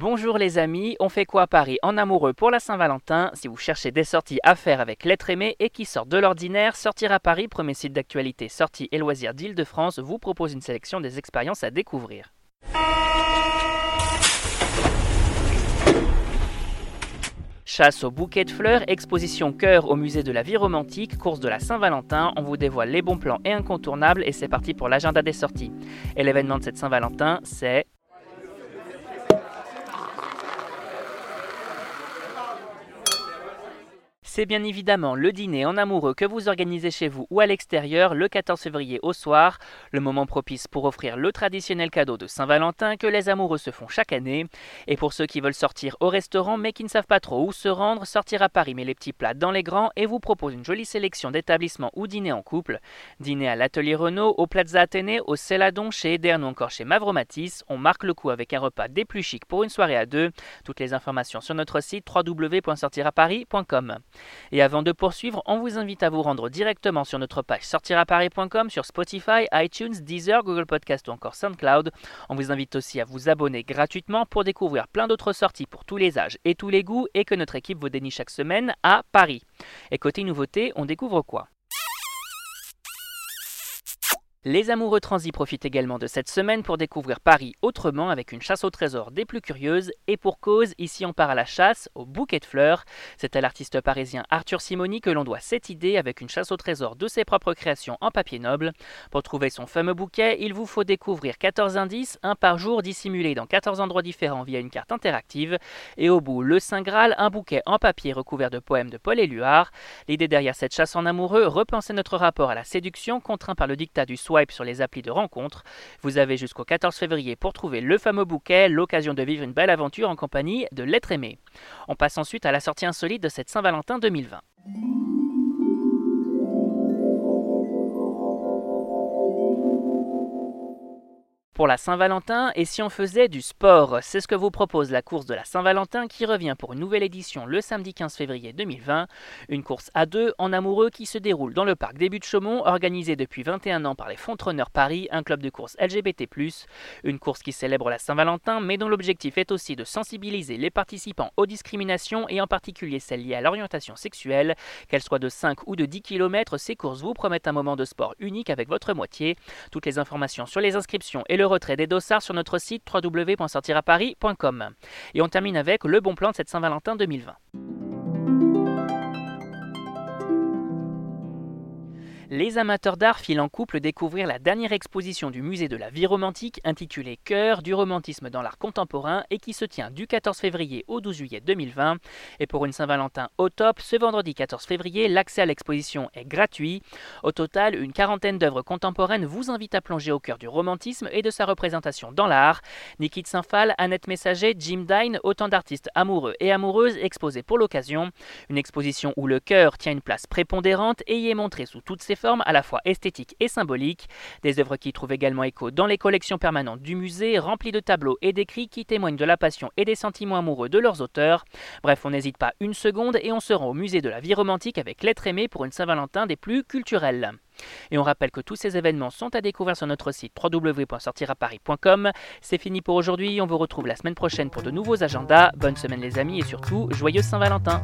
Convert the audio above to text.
Bonjour les amis, on fait quoi à Paris en amoureux pour la Saint-Valentin? Si vous cherchez des sorties à faire avec l'être aimé et qui sortent de l'ordinaire, Sortir à Paris, premier site d'actualité sorties et loisirs d'Île-de-France, vous propose une sélection des expériences à découvrir. Chasse au bouquet de fleurs, exposition cœur au musée de la vie romantique, course de la Saint-Valentin, on vous dévoile les bons plans et incontournables et c'est parti pour l'agenda des sorties. Et l'événement de cette Saint-Valentin, c'est C'est bien évidemment le dîner en amoureux que vous organisez chez vous ou à l'extérieur le 14 février au soir, le moment propice pour offrir le traditionnel cadeau de Saint-Valentin que les amoureux se font chaque année. Et pour ceux qui veulent sortir au restaurant mais qui ne savent pas trop où se rendre, sortir à Paris met les petits plats dans les grands et vous propose une jolie sélection d'établissements ou dîner en couple. Dîner à l'Atelier Renault, au Plaza Athénée, au Céladon, chez Edern ou encore chez Mavromatis. On marque le coup avec un repas des plus chics pour une soirée à deux. Toutes les informations sur notre site www.sortiraparis.com. Et avant de poursuivre, on vous invite à vous rendre directement sur notre page sortiraparis.com, sur Spotify, iTunes, Deezer, Google Podcast ou encore SoundCloud. On vous invite aussi à vous abonner gratuitement pour découvrir plein d'autres sorties pour tous les âges et tous les goûts et que notre équipe vous dénie chaque semaine à Paris. Et côté nouveauté, on découvre quoi? Les amoureux transis profitent également de cette semaine pour découvrir Paris autrement avec une chasse au trésor des plus curieuses et pour cause, ici on part à la chasse au bouquet de fleurs. C'est à l'artiste parisien Arthur Simoni que l'on doit cette idée avec une chasse au trésor de ses propres créations en papier noble. Pour trouver son fameux bouquet, il vous faut découvrir 14 indices, un par jour dissimulés dans 14 endroits différents via une carte interactive et au bout le Saint Graal, un bouquet en papier recouvert de poèmes de Paul Éluard. L'idée derrière cette chasse en amoureux, repenser notre rapport à la séduction contraint par le dictat du sur les applis de rencontre. Vous avez jusqu'au 14 février pour trouver le fameux bouquet, l'occasion de vivre une belle aventure en compagnie de l'être aimé. On passe ensuite à la sortie insolite de cette Saint-Valentin 2020. Pour la Saint-Valentin et si on faisait du sport. C'est ce que vous propose la course de la Saint-Valentin qui revient pour une nouvelle édition le samedi 15 février 2020. Une course à deux en amoureux qui se déroule dans le parc des Buttes-Chaumont, organisée depuis 21 ans par les Fontreneurs Paris, un club de course LGBT+. Une course qui célèbre la Saint-Valentin mais dont l'objectif est aussi de sensibiliser les participants aux discriminations et en particulier celles liées à l'orientation sexuelle. Qu'elles soient de 5 ou de 10 km, ces courses vous promettent un moment de sport unique avec votre moitié. Toutes les informations sur les inscriptions et le retrait des dossards sur notre site www.sortiraparis.com. Et on termine avec le bon plan de cette Saint-Valentin 2020. Les amateurs d'art filent en couple découvrir la dernière exposition du musée de la vie romantique intitulée Cœur du romantisme dans l'art contemporain et qui se tient du 14 février au 12 juillet 2020. Et pour une Saint-Valentin au top, ce vendredi 14 février, l'accès à l'exposition est gratuit. Au total, une quarantaine d'œuvres contemporaines vous invitent à plonger au cœur du romantisme et de sa représentation dans l'art. Nikit Saint-Phal, Annette Messager, Jim Dine, autant d'artistes amoureux et amoureuses exposés pour l'occasion. Une exposition où le cœur tient une place prépondérante et y est montré sous toutes ses formes à la fois esthétiques et symboliques. Des œuvres qui trouvent également écho dans les collections permanentes du musée, remplies de tableaux et d'écrits qui témoignent de la passion et des sentiments amoureux de leurs auteurs. Bref, on n'hésite pas une seconde et on se rend au musée de la vie romantique avec l'être aimé pour une Saint-Valentin des plus culturelles. Et on rappelle que tous ces événements sont à découvrir sur notre site www.sortiraparis.com. C'est fini pour aujourd'hui, on vous retrouve la semaine prochaine pour de nouveaux agendas. Bonne semaine les amis et surtout, joyeux Saint-Valentin